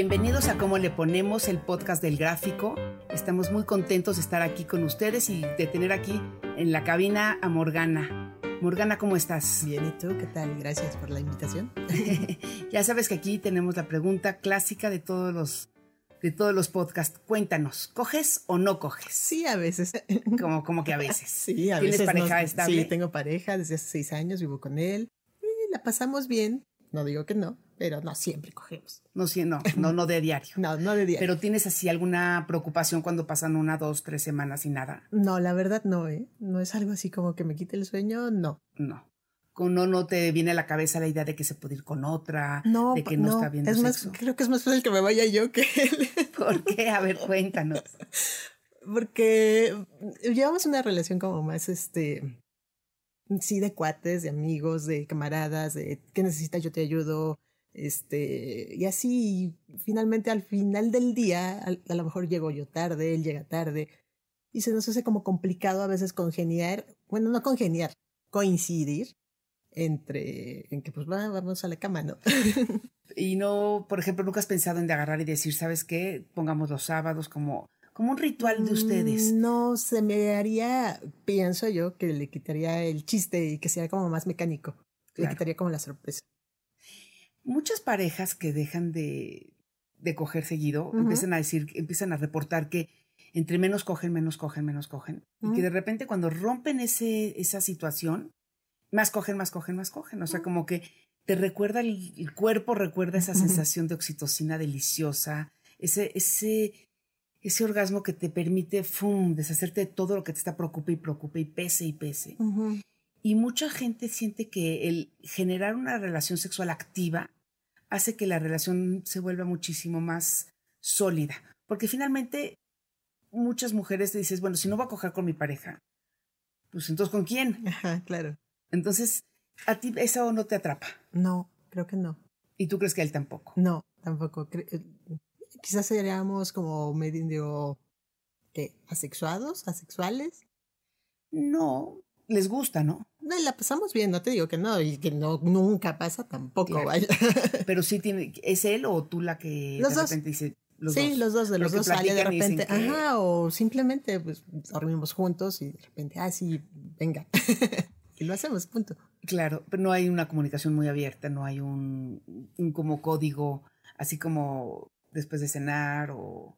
Bienvenidos a Cómo le ponemos el podcast del gráfico. Estamos muy contentos de estar aquí con ustedes y de tener aquí en la cabina a Morgana. Morgana, ¿cómo estás? Bien, ¿y tú? ¿Qué tal? Gracias por la invitación. ya sabes que aquí tenemos la pregunta clásica de todos los de todos los podcasts. Cuéntanos, ¿coges o no coges? Sí, a veces. Como, como que a veces. Sí, a ¿Tienes veces. pareja no- estable? Sí, tengo pareja desde hace seis años, vivo con él. Y la pasamos bien. No digo que no, pero no siempre cogemos. No, sí, no, no, no de diario. No, no de día. Pero tienes así alguna preocupación cuando pasan una, dos, tres semanas y nada. No, la verdad no, ¿eh? No es algo así como que me quite el sueño, no. No. No, no te viene a la cabeza la idea de que se puede ir con otra, No, de que no, está viendo es más, creo que es más fácil que me vaya yo que él. ¿Por qué? A ver, cuéntanos. Porque llevamos una relación como más, este, sí, de cuates, de amigos, de camaradas, de qué necesitas, yo te ayudo, este, y así, finalmente al final del día, al- a, lo mejor llego yo tarde, él llega tarde, y se nos hace como complicado a veces congeniar, bueno, no congeniar, coincidir entre, en que pues va, vamos a la cama, ¿no? Y no, por ejemplo, nunca has pensado en de agarrar y decir, ¿sabes qué? Pongamos los sábados como, como un ritual de ustedes. Mm, No, se me haría, pienso yo, que le quitaría el chiste y que sería como más mecánico. Le quitaría como la sorpresa. Muchas parejas que dejan de, de coger seguido empiezan a decir, empiezan a reportar que entre menos cogen, menos cogen, menos cogen. Y que de repente cuando rompen ese, esa situación, más cogen, más cogen, más cogen. O sea, como que te recuerda, el, el cuerpo recuerda esa sensación de oxitocina deliciosa, ese, ese, ese orgasmo que te permite, ¡fum!, deshacerte de todo lo que te está preocupe y preocupe y pese y pese. Y mucha gente siente que el generar una relación sexual activa hace que la relación se vuelva muchísimo más sólida. Porque finalmente muchas mujeres te dices, bueno, si no voy a coger con mi pareja, pues entonces ¿con quién? Ajá, claro. Entonces, a ti eso no te atrapa. No, creo que no. Y tú crees que a él tampoco. No, tampoco. Eh, Quizás seríamos como medio, ¿qué? ¿Asexuados? ¿Asexuales? No, les gusta, ¿no? No, la pasamos bien, no te digo que no, y que no nunca pasa tampoco, Claro. vaya. Pero sí tiene, ¿es él o tú la que Los de dos. repente dice los sí, dos? los dos, de los dos sale de y repente, que- ajá, o simplemente pues dormimos juntos y de repente, ah, sí, venga. y lo hacemos, punto. Claro, pero no hay una comunicación muy abierta, no hay un, un como código, así como después de cenar o...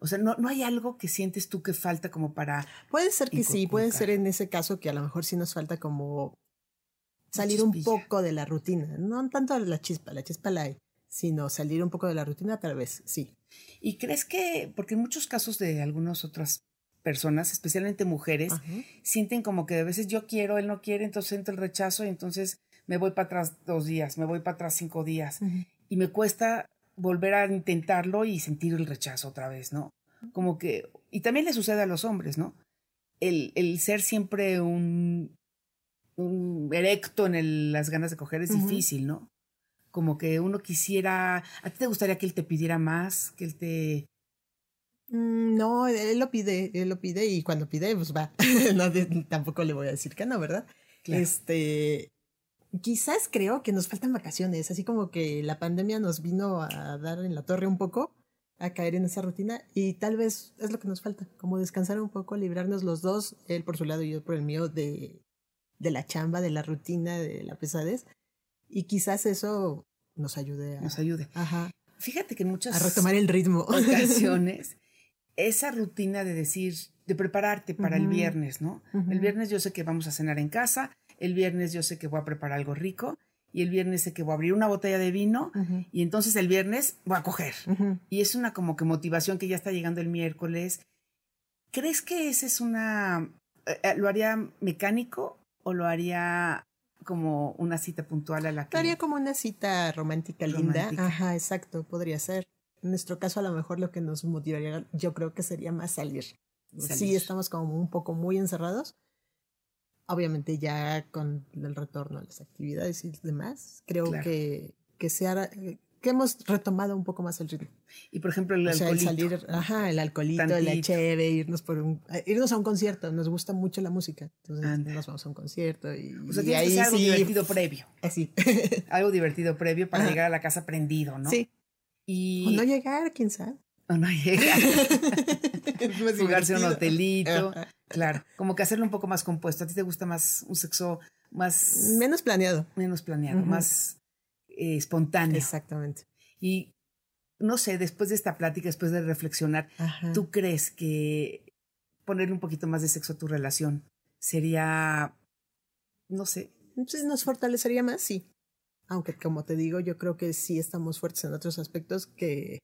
O sea, no, no hay algo que sientes tú que falta como para... Puede ser que sí, puede ser en ese caso que a lo mejor sí nos falta como salir un poco de la rutina. No tanto la chispa, la chispa la hay, sino salir un poco de la rutina tal vez, sí. ¿Y crees que, porque en muchos casos de algunas otras personas, especialmente mujeres, Ajá. sienten como que a veces yo quiero, él no quiere, entonces siento el rechazo y entonces me voy para atrás dos días, me voy para atrás cinco días. Y me cuesta volver a intentarlo y sentir el rechazo otra vez, ¿no? Como que, y también le sucede a los hombres, ¿no? El, el ser siempre un, un erecto en el- las ganas de coger es difícil, ¿no? Como que uno quisiera, ¿a ti te gustaría que él te pidiera más? Que él te... Mm, No, él lo pide, él lo pide y cuando pide, pues va. No, tampoco le voy a decir que no, ¿verdad? Claro. Este, quizás creo que nos faltan vacaciones, así como que la pandemia nos vino a dar en la torre un poco, a caer en esa rutina y tal vez es lo que nos falta, como descansar un poco, librarnos los dos, él por su lado y yo por el mío, de, de la chamba, de la rutina, de la pesadez. Y quizás eso nos ayude a... Nos ayude. Ajá. Fíjate que en muchas... A retomar el ritmo. Ocasiones, esa rutina de decir, de prepararte para el viernes, ¿no? El viernes yo sé que vamos a cenar en casa, el viernes yo sé que voy a preparar algo rico y el viernes sé que voy a abrir una botella de vino y entonces el viernes voy a coger. Y es una como que motivación que ya está llegando el miércoles. ¿Crees que ese es una... eh, eh, ¿Lo haría mecánico o lo haría como una cita puntual a la que... Lo haría como una cita romántica, Romántica. linda. Ajá, exacto, podría ser. En nuestro caso, a lo mejor lo que nos motivaría, yo creo que sería más salir. Sí, Salir. estamos como un poco muy encerrados. Obviamente ya con el retorno a las actividades y demás, creo Claro. que, que se hará- que hemos retomado un poco más el ritmo. Y por ejemplo el o sea, el alcoholito. salir, ajá, el alcoholito, la Tantito. cheve, irnos por un, eh, irnos a un concierto, nos gusta mucho la música, entonces Anda. nos vamos a un concierto y, O sea, y tiene que ser algo sí, divertido previo. así, Algo divertido previo para Ajá. llegar a la casa prendido, ¿no? sí, Y... o no llegar, quién sabe. o no llegar. Jugarse a un hotelito. Ajá. Claro. Como que hacerlo un poco más compuesto. A ti te gusta más un sexo más... Menos planeado. menos planeado, más eh, espontáneo. Exactamente. Y no sé, después de esta plática, después de reflexionar, Ajá. ¿tú crees que ponerle un poquito más de sexo a tu relación sería, no sé, Entonces, ¿Nos fortalecería más? Sí. Aunque, como te digo, yo creo que sí estamos fuertes en otros aspectos que,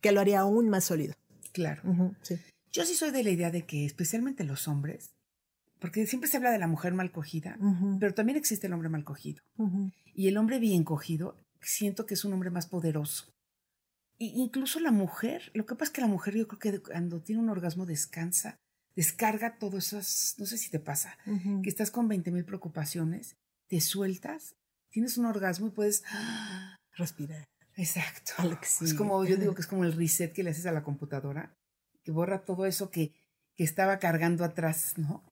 que lo haría aún más sólido. claro. Sí. Yo sí soy de la idea de que especialmente los hombres, porque siempre se habla de la mujer mal cogida, pero también existe el hombre mal cogido. Y el hombre bien cogido, siento que es un hombre más poderoso. Y incluso la mujer, lo que pasa es que la mujer yo creo que cuando tiene un orgasmo descansa, descarga todas esas, no sé si te pasa, que estás con 20 mil preocupaciones, te sueltas, tienes un orgasmo y puedes... Respirar. Exacto. A lo que Es como, yo digo que es como el reset que le haces a la computadora, que borra todo eso que, que estaba cargando atrás, ¿no?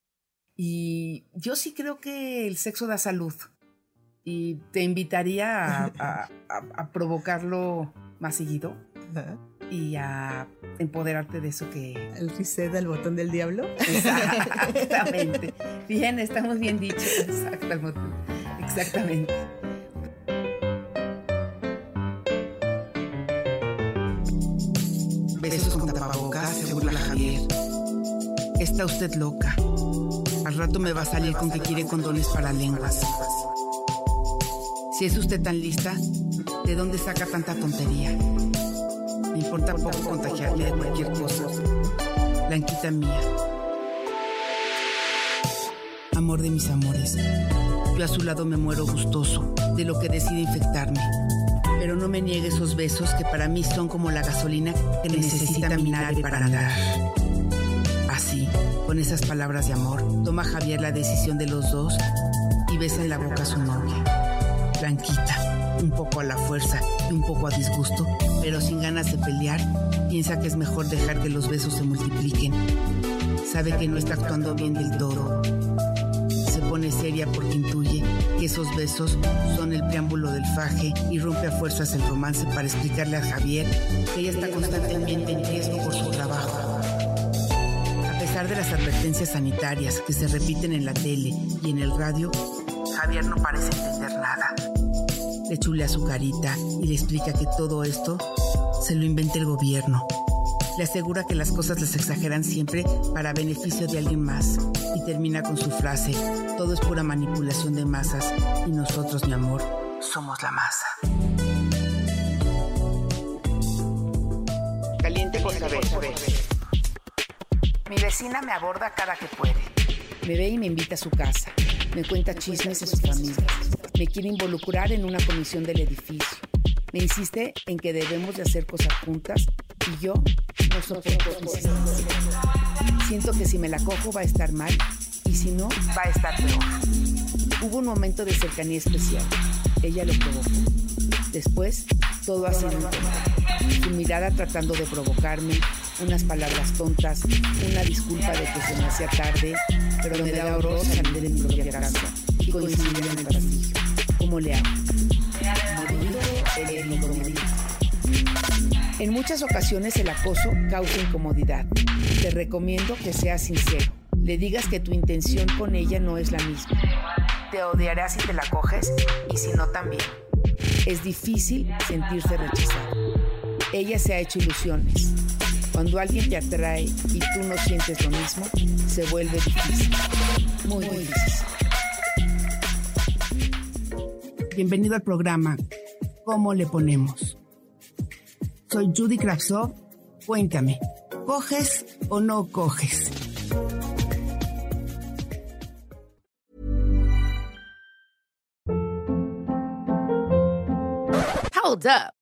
Y yo sí creo que el sexo da salud. Y te invitaría a, a- a- a provocarlo más seguido y a empoderarte de eso que... El reset del botón del diablo. Exactamente. Bien, está muy bien dicho. Exactamente. Exactamente. Está usted loca. Al rato me va a salir con que quiere condones para lenguas. Si es usted tan lista, ¿de dónde saca tanta tontería? Me importa poco contagiarme de cualquier cosa. Blanquita mía. Amor de mis amores. Yo a su lado me muero gustoso de lo que decide infectarme. Pero no me niegue esos besos que para mí son como la gasolina que necesita mi nave para andar. Con esas palabras de amor, toma Javier la decisión de los dos y besa en la boca a su novia. Blanquita, un poco a la fuerza y un poco a disgusto, pero sin ganas de pelear, piensa que es mejor dejar que los besos se multipliquen. Sabe que no está actuando bien del todo. Se pone seria porque intuye que esos besos son el preámbulo del faje y rompe a fuerzas el romance para explicarle a Javier que ella está constantemente en riesgo por su trabajo. Pesar de las advertencias sanitarias que se repiten en la tele y en el radio, Javier no parece entender nada. Le chulea su carita y le explica que todo esto se lo inventa el gobierno. Le asegura que las cosas las exageran siempre para beneficio de alguien más y termina con su frase, todo es pura manipulación de masas y nosotros, mi amor, somos la masa. Caliente por saber. Mi vecina me aborda cada que puede. Me ve y me invita a su casa. Me cuenta chismes de su familia. Me quiere involucrar en una comisión del edificio. Me insiste en que debemos de hacer cosas juntas y yo no soporto. Siento que si me la cojo va a estar mal y si no, va a estar peor. Hubo un momento de cercanía especial. Ella lo provocó. Después, todo ha sido. Su mirada tratando de provocarme, unas palabras tontas, una disculpa de que se me hacía tarde, pero me da horror salir de mi propia casa y coincidir en el pasillo. ¿Cómo le hago? En muchas ocasiones el acoso causa incomodidad. Te recomiendo que seas sincero. Le digas que tu intención con ella no es la misma. Te odiará si te la coges y si no también. Es difícil sentirse rechazado. Ella se ha hecho ilusiones. Cuando alguien te atrae y tú no sientes lo mismo, se vuelve difícil. Muy, muy difícil. Bienvenido al programa ¿Cómo le ponemos? Soy Judy Kravsov. Cuéntame, ¿coges o no coges? Hold up.